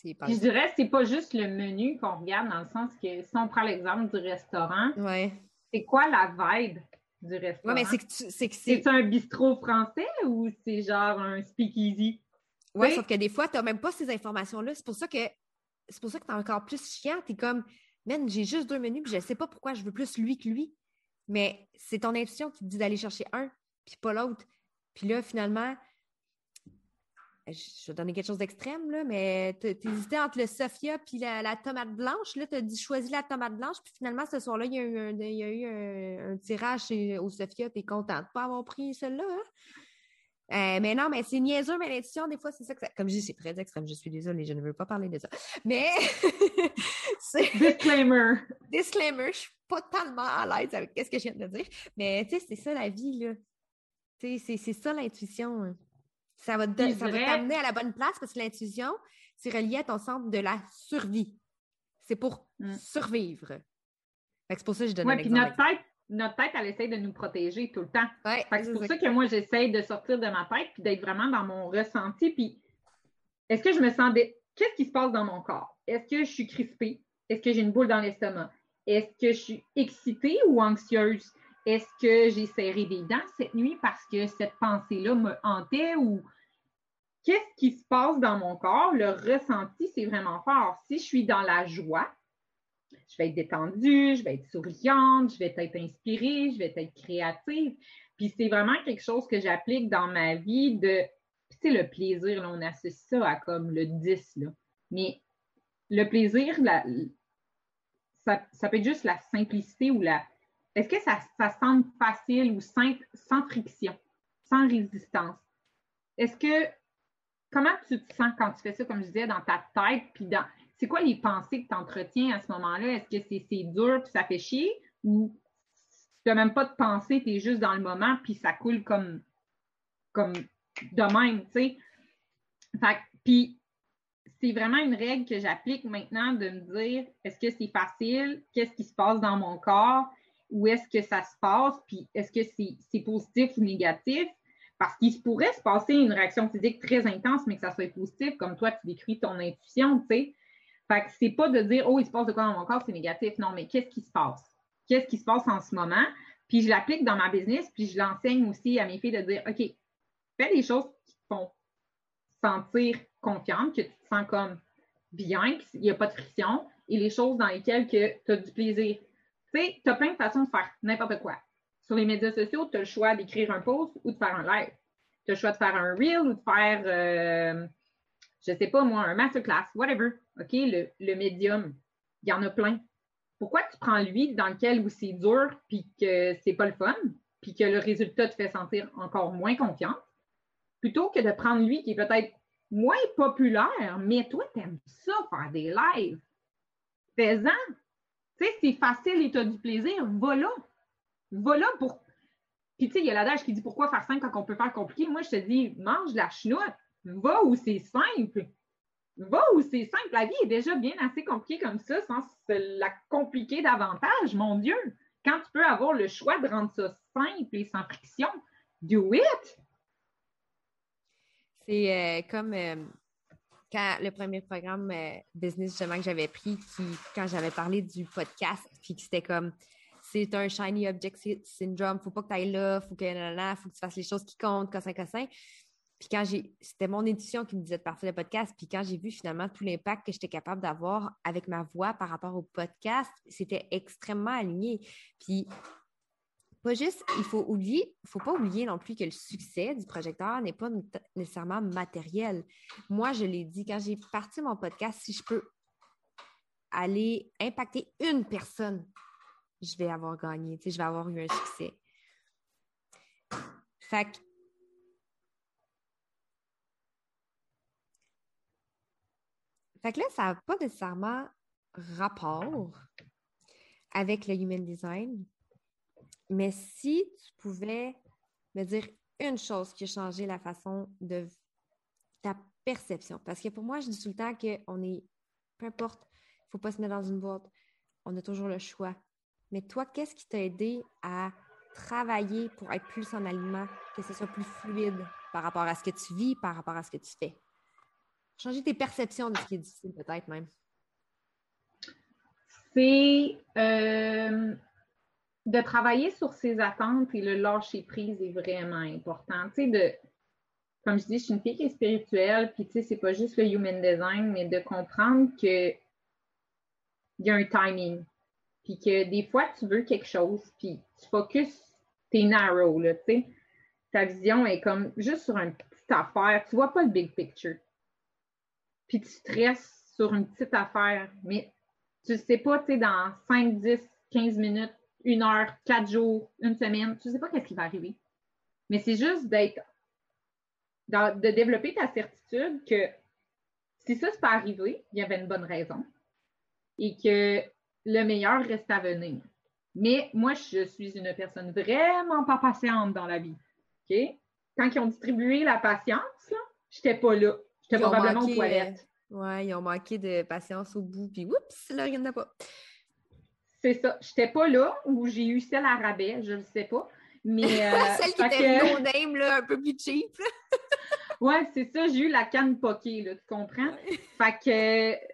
Je dirais c'est pas juste le menu qu'on regarde dans le sens que si on prend l'exemple du restaurant, ouais. c'est quoi la vibe du restaurant? Ouais, mais c'est que c'est c'est un bistrot français ou c'est genre un speakeasy? Oui, sauf que des fois, tu n'as même pas ces informations-là. C'est pour ça que c'est pour ça que tu es encore plus chiant. Tu es comme, man, j'ai juste deux menus, puis je ne sais pas pourquoi je veux plus lui que lui. Mais c'est ton intuition qui te dit d'aller chercher un, puis pas l'autre. Puis là, finalement, je vais donner quelque chose d'extrême, là, mais tu hésité entre le Sophia puis la, tomate blanche. Là, tu as dit choisis la tomate blanche, puis finalement, ce soir-là, il y a eu un, tirage au Sophia, tu es contente de pas avoir pris celle-là. Hein? Euh, mais non, mais c'est niaiseux, mais l'intuition, des fois, c'est ça que ça... Comme je dis, c'est très extrême, je suis désolée, je ne veux pas parler de ça. Mais... Disclaimer! Disclaimer, je suis pas tellement à l'aise avec ce que je viens de dire. Mais, tu sais, c'est ça la vie, là. Tu sais, c'est ça l'intuition. Hein. Ça va t'amener à la bonne place parce que l'intuition, c'est relié à ton centre de la survie. C'est pour mm. survivre. C'est pour ça que je donne ouais. Notre tête, notre tête, elle essaie de nous protéger tout le temps. c'est pour ça que moi, j'essaie de sortir de ma tête puis d'être vraiment dans mon ressenti. Puis, est-ce que je me sens. Qu'est-ce qui se passe dans mon corps? Est-ce que je suis crispée? Est-ce que j'ai une boule dans l'estomac? Est-ce que je suis excitée ou anxieuse? Est-ce que j'ai serré des dents cette nuit parce que cette pensée-là me hantait ou qu'est-ce qui se passe dans mon corps? Le ressenti, c'est vraiment fort. Si je suis dans la joie, je vais être détendue, je vais être souriante, je vais être inspirée, je vais être créative. Puis c'est vraiment quelque chose que j'applique dans ma vie de, sais, le plaisir, là, on associe ça à comme le 10, là. Mais le plaisir, ça, ça, peut être juste la simplicité ou la. Est-ce que ça, ça semble facile ou simple, sans friction, sans résistance? Est-ce que. Comment tu te sens quand tu fais ça, comme je disais, dans ta tête, puis dans c'est quoi les pensées que tu entretiens à ce moment-là? Est-ce que c'est dur puis ça fait chier? Ou tu n'as même pas de pensée, tu es juste dans le moment puis ça coule comme, comme de même, tu sais? Puis c'est vraiment une règle que j'applique maintenant de me dire est-ce que c'est facile? Qu'est-ce qui se passe dans mon corps? Où est-ce que ça se passe? Puis est-ce que c'est positif ou négatif? Parce qu'il pourrait se passer une réaction physique très intense, mais que ça soit positif, comme toi, tu décris ton intuition, tu sais. Fait que c'est pas de dire, oh, il se passe de quoi dans mon corps, c'est négatif. Non, mais qu'est-ce qui se passe? Qu'est-ce qui se passe en ce moment? Puis je l'applique dans ma business, puis je l'enseigne aussi à mes filles de dire, OK, fais des choses qui te font sentir confiante, que tu te sens comme bien, qu'il n'y a pas de friction, et les choses dans lesquelles tu as du plaisir. Tu sais, tu as plein de façons de faire n'importe quoi. Sur les médias sociaux, tu as le choix d'écrire un post ou de faire un live. Tu as le choix de faire un reel ou de faire euh, je sais pas moi, un masterclass, whatever, OK, le, médium, il y en a plein. Pourquoi tu prends lui dans lequel où c'est dur, puis que c'est pas le fun, puis que le résultat te fait sentir encore moins confiante, plutôt que de prendre lui qui est peut-être moins populaire, mais toi, t'aimes ça, faire des lives. Fais-en. Tu sais, c'est facile et tu as du plaisir, va là. Va là pour. Puis tu sais, il y a l'adage qui dit pourquoi faire simple quand on peut faire compliqué? Moi, je te dis, mange la chenoute va où c'est simple. Où c'est simple. La vie est déjà bien assez compliquée comme ça sans se la compliquer davantage, mon Dieu. quand tu peux avoir le choix de rendre ça simple et sans friction, do it! C'est euh, comme euh, quand le premier programme euh, business que j'avais pris, qui, quand j'avais parlé du podcast, puis que c'était comme c'est un shiny object syndrome, faut pas que tu ailles là, faut que faut que tu fasses les choses qui comptent, cossin, cossin. Puis quand j'ai, c'était mon édition qui me disait de partir le podcast, puis quand j'ai vu finalement tout l'impact que j'étais capable d'avoir avec ma voix par rapport au podcast, c'était extrêmement aligné. Puis pas juste, il faut oublier, faut pas oublier non plus que le succès du projecteur n'est pas nécessairement matériel. Moi, je l'ai dit, quand j'ai parti mon podcast, si je peux aller impacter une personne, je vais avoir gagné, je vais avoir eu un succès. Fait que Fait que là, ça n'a pas nécessairement rapport avec le human design, mais si tu pouvais me dire une chose qui a changé la façon de ta perception, parce que pour moi, je dis tout le temps qu'on est, peu importe, il ne faut pas se mettre dans une boîte, on a toujours le choix. Mais toi, qu'est-ce qui t'a aidé à travailler pour être plus en alignement, que ce soit plus fluide par rapport à ce que tu vis, par rapport à ce que tu fais? Changer tes perceptions de ce qui est difficile, peut-être même? C'est euh, de travailler sur ses attentes et le lâcher prise est vraiment important. Tu sais, de, comme je dis, je suis une fille qui est spirituelle, puis tu sais, c'est pas juste le human design, mais de comprendre que il y a un timing. Puis que des fois, tu veux quelque chose, puis tu focuses, t'es narrow, là, tu sais. Ta vision est comme juste sur une petite affaire. Tu vois pas le big picture puis tu stresses sur une petite affaire, mais tu sais pas, tu sais, dans 5, 10, 15 minutes, une heure, quatre jours, une semaine, tu sais pas qu'est-ce qui va arriver. Mais c'est juste d'être, de développer ta certitude que si ça c'est pas arrivé, il y avait une bonne raison et que le meilleur reste à venir. Mais moi, je suis une personne vraiment pas patiente dans la vie. OK? Quand ils ont distribué la patience, là, j'étais pas là. J'étais probablement aux toilettes. Ouais, ils ont manqué de patience au bout, puis oups, là, il n'y en a pas. C'est ça. J'étais pas là où j'ai eu celle à rabais, je ne sais pas. Mais, euh, celle qui était que... name, là, un peu plus cheap. ouais, c'est ça. J'ai eu la canne poquée, là, tu comprends? Fait que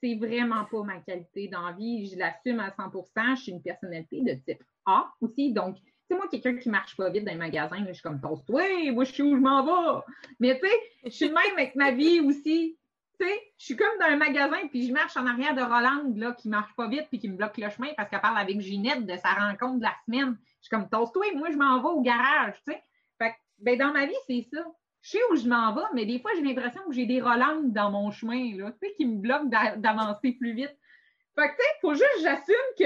c'est vraiment pas ma qualité d'envie. Je l'assume à 100% Je suis une personnalité de type A aussi. Donc, c'est moi, quelqu'un qui marche pas vite dans les magasins, je suis comme, toast oui, moi, je suis où je m'en vais. Mais tu sais, je suis même avec ma vie aussi. Tu sais, je suis comme dans un magasin, puis je marche en arrière de Roland, là, qui marche pas vite, puis qui me bloque le chemin parce qu'elle parle avec Ginette de sa rencontre de la semaine. Je suis comme, toast oui, moi, je m'en vais au garage, tu sais. Fait que, ben, dans ma vie, c'est ça. Je sais où je m'en vais, mais des fois, j'ai l'impression que j'ai des Roland dans mon chemin, là, tu sais, qui me bloquent d'avancer plus vite. Fait que, tu sais, faut juste j'assume que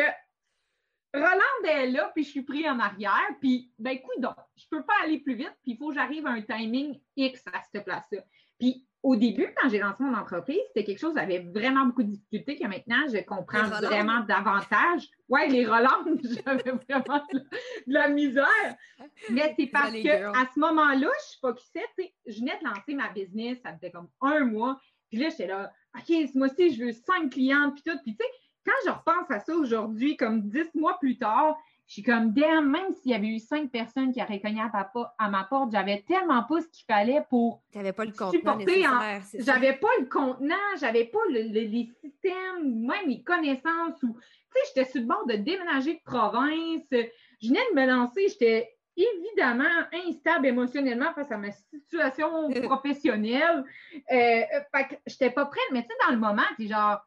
Roland est là, puis je suis pris en arrière, puis ben écoute donc, je peux pas aller plus vite, puis il faut que j'arrive à un timing X à cette place-là. Puis au début, quand j'ai lancé mon entreprise, c'était quelque chose avait vraiment beaucoup de difficultés que maintenant je comprends vraiment davantage. Ouais, les Roland, j'avais vraiment de, la misère. Mais c'est parce que à ce moment-là, je focusais, tu sais, je venais de lancer ma business, ça faisait comme un mois, puis là j'étais là, ok, ce mois-ci je veux cinq clientes, puis tout, puis tu sais quand je repense à ça aujourd'hui, comme dix mois plus tard, je suis comme, damn, même s'il y avait eu cinq personnes qui auraient cogné à, à ma porte, j'avais tellement pas ce qu'il fallait pour T'avais pas le contenant nécessaire, J'avais pas le contenant, j'avais pas le, les systèmes, même les connaissances. Ou, tu sais, j'étais sur le bord de déménager de province. Je venais de me lancer, j'étais évidemment instable émotionnellement face à ma situation professionnelle. Euh, fait que j'étais pas prête, mais tu sais, dans le moment, t'es genre,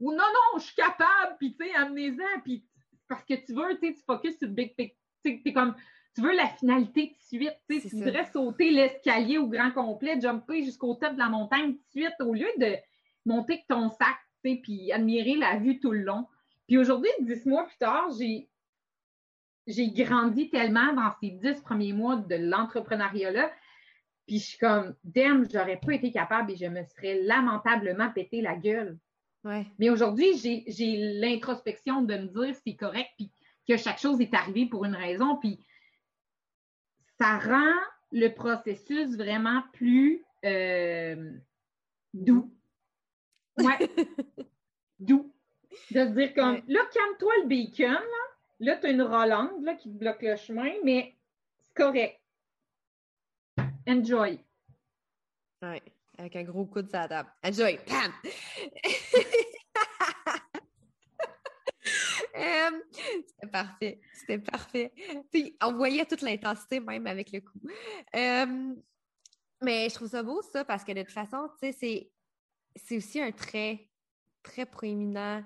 ou non, non, je suis capable, puis tu sais, amenez-en, puis parce que tu veux, tu sais, tu focuses sur le big picture. Tu comme, tu veux la finalité de suite, tu sais, tu voudrais sauter l'escalier au grand complet, jumper jusqu'au top de la montagne de suite, au lieu de monter avec ton sac, tu sais, puis admirer la vue tout le long. Puis aujourd'hui, dix mois plus tard, j'ai j'ai grandi tellement dans ces dix premiers mois de l'entrepreneuriat-là, puis je suis comme, damn, j'aurais pas été capable et je me serais lamentablement pété la gueule. Mais aujourd'hui, j'ai l'introspection de me dire c'est correct, puis que chaque chose est arrivée pour une raison, puis ça rend le processus vraiment plus euh, doux. Ouais. doux. De se dire comme, là, calme-toi le bacon, là. Là, tu as une Rolande là, qui te bloque le chemin, mais c'est correct. Enjoy. Oui, avec un gros coup de sa table. Enjoy. Pam! C'était parfait. C'était parfait. Puis, on voyait toute l'intensité même avec le coup. Mais je trouve ça beau, ça, parce que de toute façon, tu sais, c'est aussi un trait très proéminent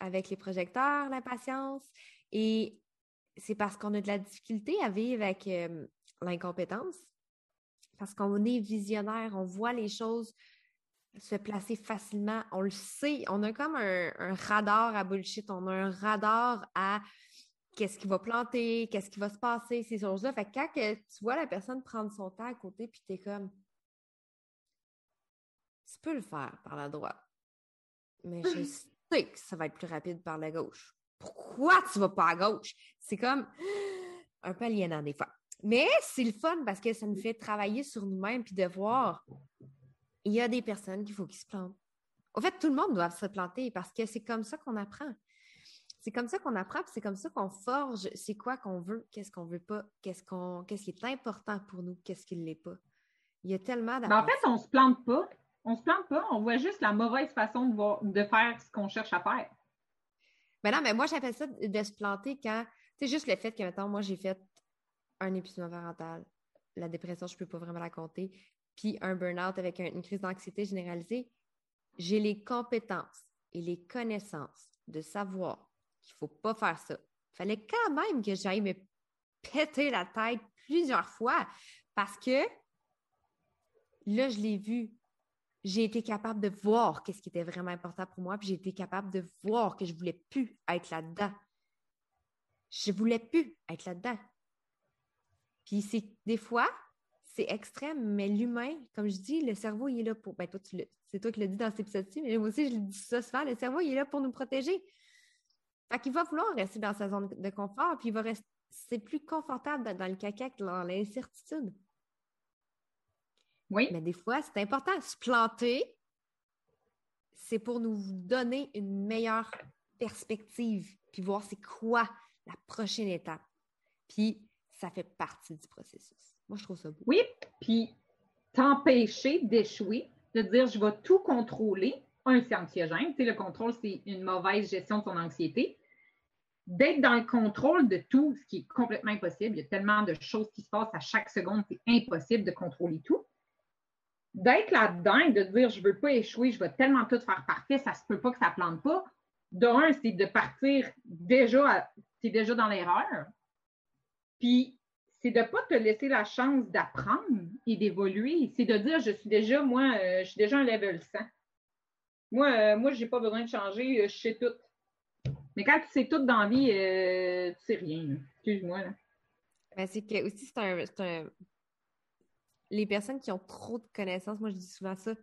avec les projecteurs, la patience. Et c'est parce qu'on a de la difficulté à vivre avec l'incompétence. Parce qu'on est visionnaire, on voit les choses se placer facilement. On le sait, on a comme un, radar à bullshit, on a un radar à qu'est-ce qui va planter, qu'est-ce qui va se passer, ces choses-là. Fait que quand tu vois la personne prendre son temps à côté, puis t'es comme, tu peux le faire par la droite, mais je sais que ça va être plus rapide par la gauche. Pourquoi tu vas pas à gauche? C'est comme un peu aliénant des fois. Mais c'est le fun parce que ça nous fait travailler sur nous-mêmes puis de voir il y a des personnes qu'il faut qu'ils se plantent. En fait, tout le monde doit se planter parce que c'est comme ça qu'on apprend. C'est comme ça qu'on apprend, c'est comme ça qu'on forge c'est quoi qu'on veut, qu'est-ce qu'on veut pas, qu'est-ce qu'on qu'est-ce qui est important pour nous, qu'est-ce qui ne l'est pas. Il y a tellement ben, En fait, on se plante pas. On se plante pas, on voit juste la mauvaise façon de, de faire ce qu'on cherche à faire. Mais ben non, mais moi, j'appelle ça de se planter quand. C'est juste le fait que, maintenant, moi, j'ai fait un épuisement parental. La dépression, je ne peux pas vraiment la compter puis un burn-out avec une crise d'anxiété généralisée, j'ai les compétences et les connaissances de savoir qu'il ne faut pas faire ça. Il fallait quand même que j'aille me péter la tête plusieurs fois parce que là, je l'ai vu. J'ai été capable de voir qu'est-ce qui était vraiment important pour moi, puis j'ai été capable de voir que je ne voulais plus être là-dedans. Je ne voulais plus être là-dedans. Puis c'est des fois, c'est extrême, mais l'humain, comme je dis, le cerveau, il est là pour. Ben, toi, c'est toi qui l'as dit dans cet épisode-ci, mais moi aussi, je le dis ça souvent. Le cerveau, il est là pour nous protéger. Fait qu'il va vouloir rester dans sa zone de confort, puis il va rester. C'est plus confortable dans le caca que dans l'incertitude. Oui. Mais des fois, c'est important. Se planter, c'est pour nous donner une meilleure perspective, puis voir c'est quoi la prochaine étape. Puis ça fait partie du processus. Moi, je trouve ça beau. Oui, puis t'empêcher d'échouer, de dire je vais tout contrôler. Un, c'est anxiogène. Tu sais, le contrôle, c'est une mauvaise gestion de ton anxiété. D'être dans le contrôle de tout, ce qui est complètement impossible. Il y a tellement de choses qui se passent à chaque seconde, c'est impossible de contrôler tout. D'être là-dedans de dire je veux pas échouer, je vais tellement tout faire parfait, ça se peut pas que ça plante pas. D'un, c'est de partir déjà, c'est déjà dans l'erreur. Puis c'est de ne pas te laisser la chance d'apprendre et d'évoluer. C'est de dire, je suis déjà, moi, euh, je suis déjà un level 100. Moi, euh, moi, je n'ai pas besoin de changer, euh, je sais tout. Mais quand tu sais tout dans la vie, tu sais rien. Excuse-moi. Ben, c'est que aussi, c'est un, un, Les personnes qui ont trop de connaissances, moi, je dis souvent ça.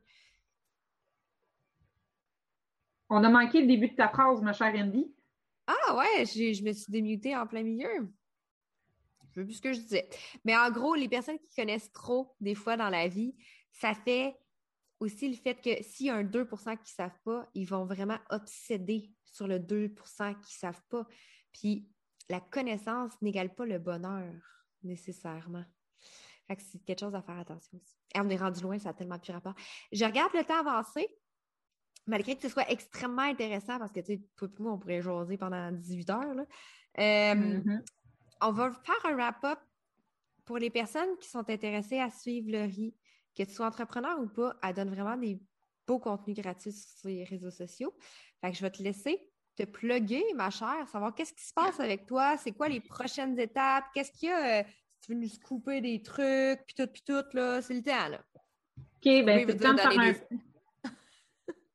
On a manqué le début de ta phrase, ma chère Andy. Ah ouais, je me suis démutée en plein milieu. Je veux plus ce que je disais. Mais en gros, les personnes qui connaissent trop, des fois, dans la vie, ça fait aussi le fait que s'il y a un 2% qui ne savent pas, ils vont vraiment obséder sur le 2% qui ne savent pas. Puis la connaissance n'égale pas le bonheur, nécessairement. Fait que c'est quelque chose à faire attention aussi. Et on est rendu loin, ça a tellement plus rapport. Je regarde le temps avancer, malgré que ce soit extrêmement intéressant, parce que, tu sais, toi et moi, on pourrait jaser pendant 18 heures. Là. Euh, mm-hmm on va faire un wrap-up pour les personnes qui sont intéressées à suivre le. Que tu sois entrepreneur ou pas, elle donne vraiment des beaux contenus gratuits sur les réseaux sociaux. Fait que je vais te laisser te plugger, ma chère, savoir qu'est-ce qui se passe avec toi, c'est quoi les prochaines étapes, qu'est-ce qu'il y a, euh, si tu veux nous couper des trucs, puis tout, puis tout, là, c'est le temps, là. OK, ben c'est temps de faire un...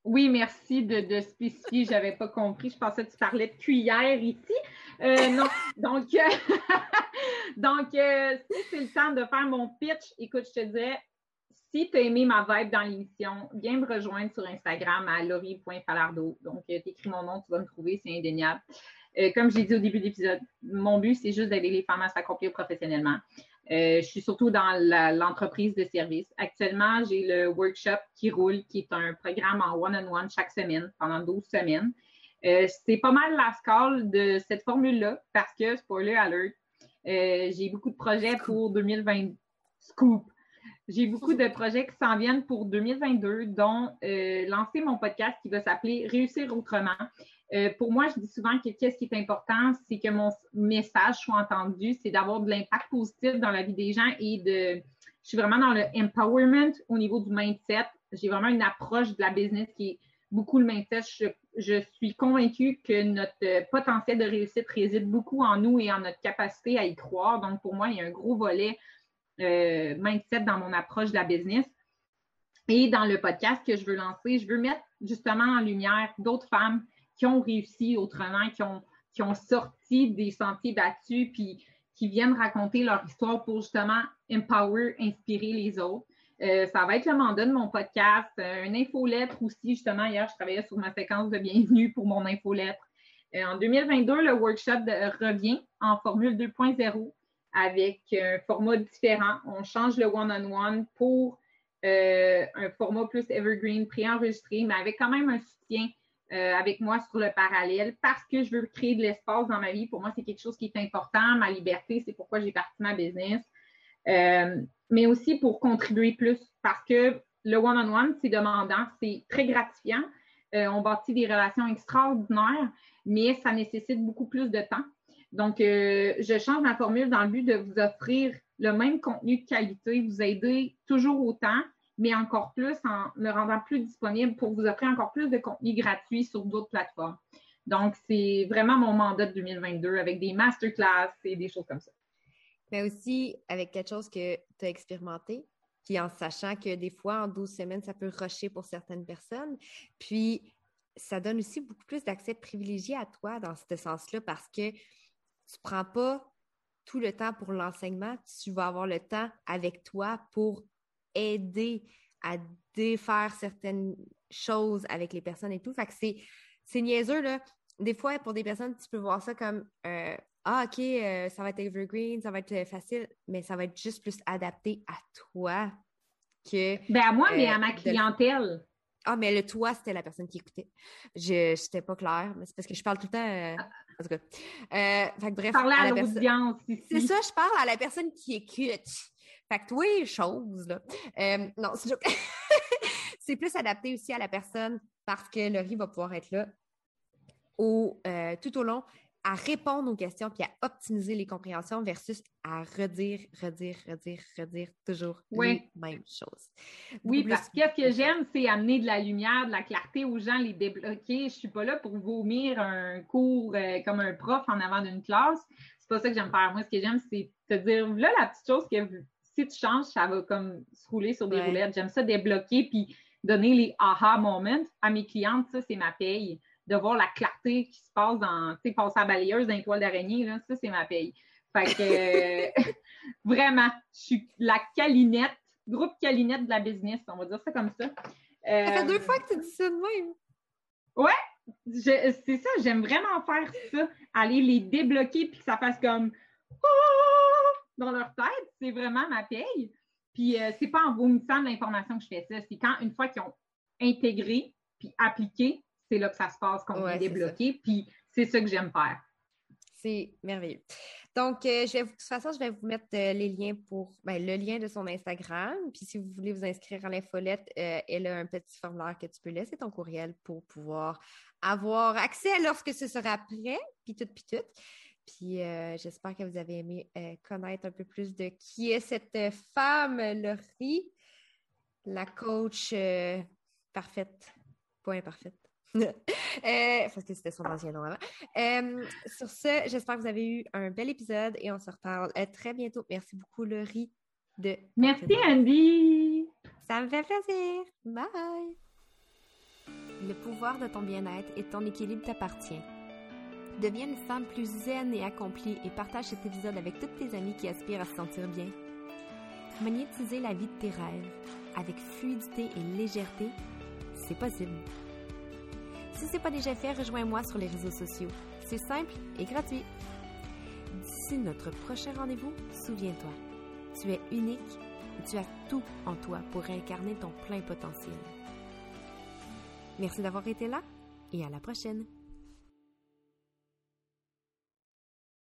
Oui, merci de, de spécifier, j'avais pas compris, je pensais que tu parlais de cuillère ici. Euh, non, donc, euh, donc euh, si c'est le temps de faire mon pitch, écoute, je te dirais, si tu as aimé ma vibe dans l'émission, viens me rejoindre sur Instagram à laurie.falardo. Donc, tu écris mon nom, tu vas me trouver, c'est indéniable. comme j'ai dit au début de l'épisode, mon but, c'est juste d'aider les femmes à s'accomplir professionnellement. je suis surtout dans l'entreprise de service. Actuellement, j'ai le workshop qui roule, qui est un programme en one -on -one chaque semaine pendant 12 semaines. C'est pas mal la scale de cette formule-là parce que, spoiler alert, j'ai beaucoup de projets pour 2020. Scoop. J'ai beaucoup de projets qui s'en viennent pour 2022, dont lancer mon podcast qui va s'appeler Réussir autrement. Euh, pour moi, je dis souvent que qu'est-ce qui est important, c'est que mon message soit entendu, c'est d'avoir de l'impact positif dans la vie des gens et de, je suis vraiment dans le empowerment au niveau du mindset. J'ai vraiment une approche de la business qui est beaucoup le mindset. Je, suis convaincue que notre potentiel de réussite réside beaucoup en nous et en notre capacité à y croire. Donc, pour moi, il y a un gros volet euh, mindset dans mon approche de la business. Et dans le podcast que je veux lancer, je veux mettre justement en lumière d'autres femmes qui ont réussi autrement, qui ont, qui ont sorti des sentiers battus, puis qui viennent raconter leur histoire pour justement empower, inspirer les autres. Euh, ça va être le mandat de mon podcast, euh, une infolettre aussi. Justement, hier, je travaillais sur ma séquence de bienvenue pour mon infolettre. Euh, en 2022, le workshop revient en formule 2.0 avec un format différent. On change le one-on-one pour un format plus evergreen, préenregistré, mais avec quand même un soutien euh, avec moi sur le parallèle parce que je veux créer de l'espace dans ma vie. Pour moi, c'est quelque chose qui est important. Ma liberté, c'est pourquoi j'ai parti ma business. Euh, mais aussi pour contribuer plus parce que le one-on-one, c'est demandant, c'est très gratifiant. Euh, on bâtit des relations extraordinaires, mais ça nécessite beaucoup plus de temps. Donc, je change ma formule dans le but de vous offrir le même contenu de qualité, vous aider toujours autant, mais encore plus en me rendant plus disponible pour vous offrir encore plus de contenu gratuit sur d'autres plateformes. Donc, c'est vraiment mon mandat de 2022 avec des masterclass et des choses comme ça. Mais aussi avec quelque chose que tu as expérimenté, puis en sachant que des fois, en 12 semaines, ça peut rusher pour certaines personnes. Puis, ça donne aussi beaucoup plus d'accès privilégié à toi dans ce sens-là parce que tu ne prends pas tout le temps pour l'enseignement, tu vas avoir le temps avec toi pour aider à défaire certaines choses avec les personnes et tout. Fait que c'est, niaiseux, là. Des fois, pour des personnes, tu peux voir ça comme euh, Ah, OK, euh, ça va être evergreen, ça va être facile, mais ça va être juste plus adapté à toi que. Ben à moi, mais à ma euh, clientèle. Ah, mais le toi, c'était la personne qui écoutait. Je n'étais pas claire, mais c'est parce que je parle tout le temps. en tout cas. fait que, bref. à, à l'audience C'est ça, je parle à la personne qui écoute. Fait que oui, chose, là. Euh, non, c'est plus adapté aussi à la personne parce que Laurie va pouvoir être là au, euh, tout au long à répondre aux questions puis à optimiser les compréhensions versus à redire, redire, redire, redire toujours les mêmes choses. Oui, parce que ce que j'aime, c'est amener de la lumière, de la clarté aux gens, les débloquer. Je suis pas là pour vomir un cours euh, comme un prof en avant d'une classe. C'est pas ça que j'aime faire. Moi, ce que j'aime, c'est te dire, là, la petite chose que si tu changes, ça va comme se rouler sur des roulettes. J'aime ça débloquer puis donner les aha moments à mes clientes. Ça, c'est ma paye. De voir la clarté qui se passe dans, tu sais, passer à balayeuse d'un toile d'araignée, là, ça, c'est ma paye. Fait que, vraiment, je suis la calinette, groupe calinette de la business, on va dire ça comme ça. ça fait deux euh, fois que tu dis ça de même. Ouais, c'est ça, j'aime vraiment faire ça. Aller les débloquer puis que ça fasse comme dans leur tête, c'est vraiment ma paye. Puis euh, c'est pas en vomissant de l'information que je fais ça, c'est quand une fois qu'ils ont intégré puis appliqué, c'est là que ça se passe, qu'on est débloqué. Puis c'est ça que j'aime faire. C'est merveilleux. Donc, euh, je vais, de toute façon, je vais vous mettre euh, les liens pour ben, le lien de son Instagram. Puis si vous voulez vous inscrire à l'infolette, elle a un petit formulaire que tu peux laisser ton courriel pour pouvoir avoir accès lorsque ce sera prêt, puis tout, puis tout. Puis euh, j'espère que vous avez aimé euh, connaître un peu plus de qui est cette femme, Laurie, la coach euh, parfaite, pas imparfaite. parce que c'était son ancien nom avant. sur ce, j'espère que vous avez eu un bel épisode et on se reparle très bientôt. Merci beaucoup, Laurie. De Merci, Andy. Ça me fait plaisir. Bye. Le pouvoir de ton bien-être et ton équilibre t'appartient. Deviens une femme plus zen et accomplie et partage cet épisode avec toutes tes amies qui aspirent à se sentir bien. Magnétiser la vie de tes rêves avec fluidité et légèreté, c'est possible. Si ce n'est pas déjà fait, rejoins-moi sur les réseaux sociaux. C'est simple et gratuit. D'ici notre prochain rendez-vous, souviens-toi, tu es unique et tu as tout en toi pour incarner ton plein potentiel. Merci d'avoir été là et à la prochaine.